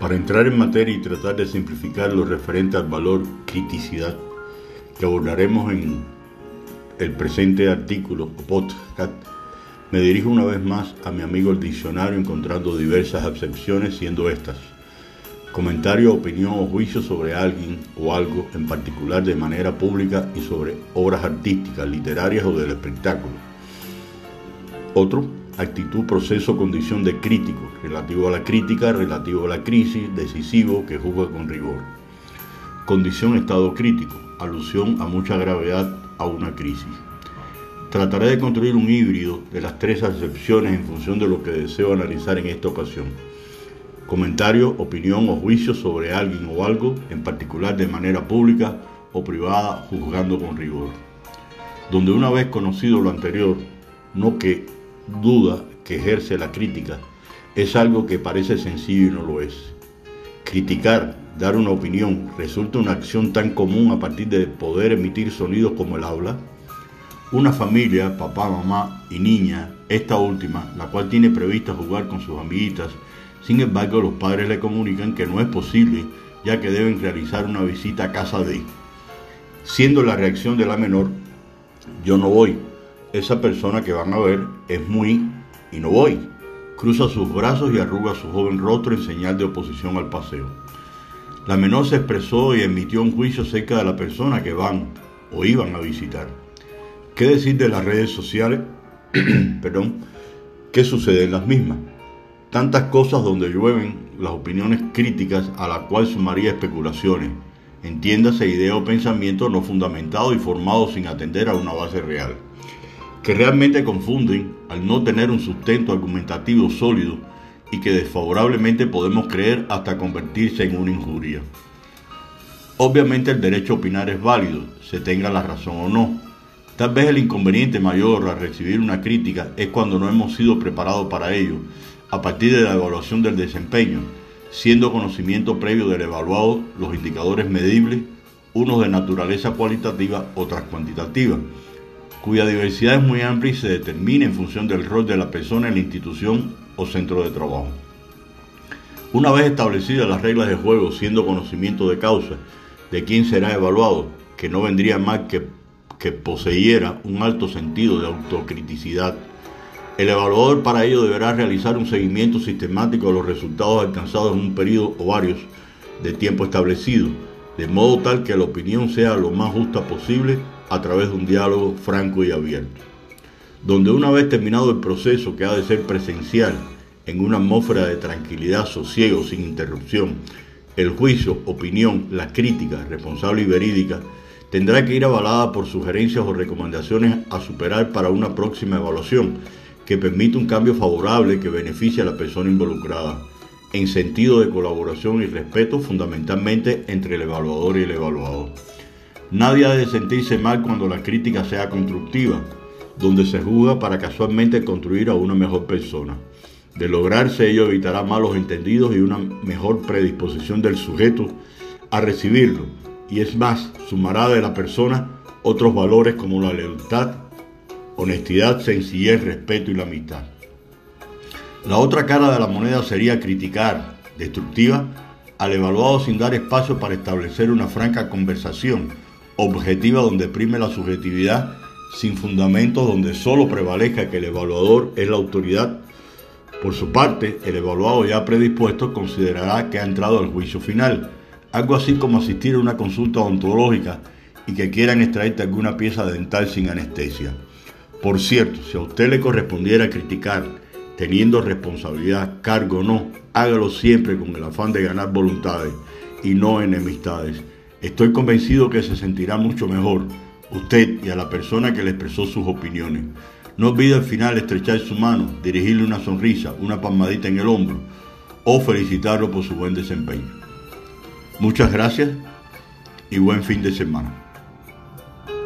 Para entrar en materia y tratar de simplificar lo referente al valor criticidad que abordaremos en el presente artículo o podcast, me dirijo una vez más a mi amigo el diccionario encontrando diversas acepciones siendo estas comentario, opinión o juicio sobre alguien o algo en particular de manera pública y sobre obras artísticas, literarias o del espectáculo. Otro, actitud, proceso, condición de crítico, relativo a la crítica, relativo a la crisis, decisivo, que juzga con rigor. Condición, estado crítico, alusión a mucha gravedad a una crisis. Trataré de construir un híbrido de las tres acepciones en función de lo que deseo analizar en esta ocasión comentario, opinión o juicio sobre alguien o algo, en particular de manera pública o privada, juzgando con rigor. Donde una vez conocido lo anterior, no que duda que ejerce la crítica, es algo que parece sencillo y no lo es. Criticar, dar una opinión, resulta una acción tan común a partir de poder emitir sonidos como el habla. Una familia, papá, mamá y niña, esta última, la cual tiene prevista jugar con sus amiguitas, sin embargo, los padres le comunican que no es posible, ya que deben realizar una visita a casa de. Siendo la reacción de la menor, yo no voy. Esa persona que van a ver es muy y no voy. Cruza sus brazos y arruga su joven rostro en señal de oposición al paseo. La menor se expresó y emitió un juicio acerca de la persona que van o iban a visitar. ¿Qué decir de las redes sociales? Perdón. ¿Qué sucede en las mismas? tantas cosas donde llueven las opiniones críticas a la cual sumaría especulaciones, entiéndase idea o pensamiento no fundamentado y formado sin atender a una base real, que realmente confunden al no tener un sustento argumentativo sólido y que desfavorablemente podemos creer hasta convertirse en una injuria. Obviamente el derecho a opinar es válido, se tenga la razón o no. Tal vez el inconveniente mayor al recibir una crítica es cuando no hemos sido preparados para ello a partir de la evaluación del desempeño, siendo conocimiento previo del evaluado los indicadores medibles, unos de naturaleza cualitativa, otras cuantitativa, cuya diversidad es muy amplia y se determina en función del rol de la persona en la institución o centro de trabajo. Una vez establecidas las reglas de juego, siendo conocimiento de causa de quién será evaluado, que no vendría más que, que poseyera un alto sentido de autocriticidad, el evaluador para ello deberá realizar un seguimiento sistemático de los resultados alcanzados en un periodo o varios de tiempo establecido, de modo tal que la opinión sea lo más justa posible a través de un diálogo franco y abierto. Donde una vez terminado el proceso que ha de ser presencial, en una atmósfera de tranquilidad, sosiego, sin interrupción, el juicio, opinión, la crítica responsable y verídica tendrá que ir avalada por sugerencias o recomendaciones a superar para una próxima evaluación que permite un cambio favorable que beneficie a la persona involucrada, en sentido de colaboración y respeto fundamentalmente entre el evaluador y el evaluado. Nadie ha de sentirse mal cuando la crítica sea constructiva, donde se juzga para casualmente construir a una mejor persona. De lograrse ello evitará malos entendidos y una mejor predisposición del sujeto a recibirlo, y es más, sumará de la persona otros valores como la lealtad, honestidad, sencillez, respeto y la amistad. La otra cara de la moneda sería criticar, destructiva, al evaluado sin dar espacio para establecer una franca conversación objetiva donde prime la subjetividad sin fundamentos donde solo prevalezca que el evaluador es la autoridad. Por su parte, el evaluado ya predispuesto considerará que ha entrado al juicio final, algo así como asistir a una consulta odontológica y que quieran extraerte alguna pieza dental sin anestesia. Por cierto, si a usted le correspondiera criticar, teniendo responsabilidad, cargo o no, hágalo siempre con el afán de ganar voluntades y no enemistades. Estoy convencido que se sentirá mucho mejor usted y a la persona que le expresó sus opiniones. No olvide al final estrechar su mano, dirigirle una sonrisa, una palmadita en el hombro o felicitarlo por su buen desempeño. Muchas gracias y buen fin de semana.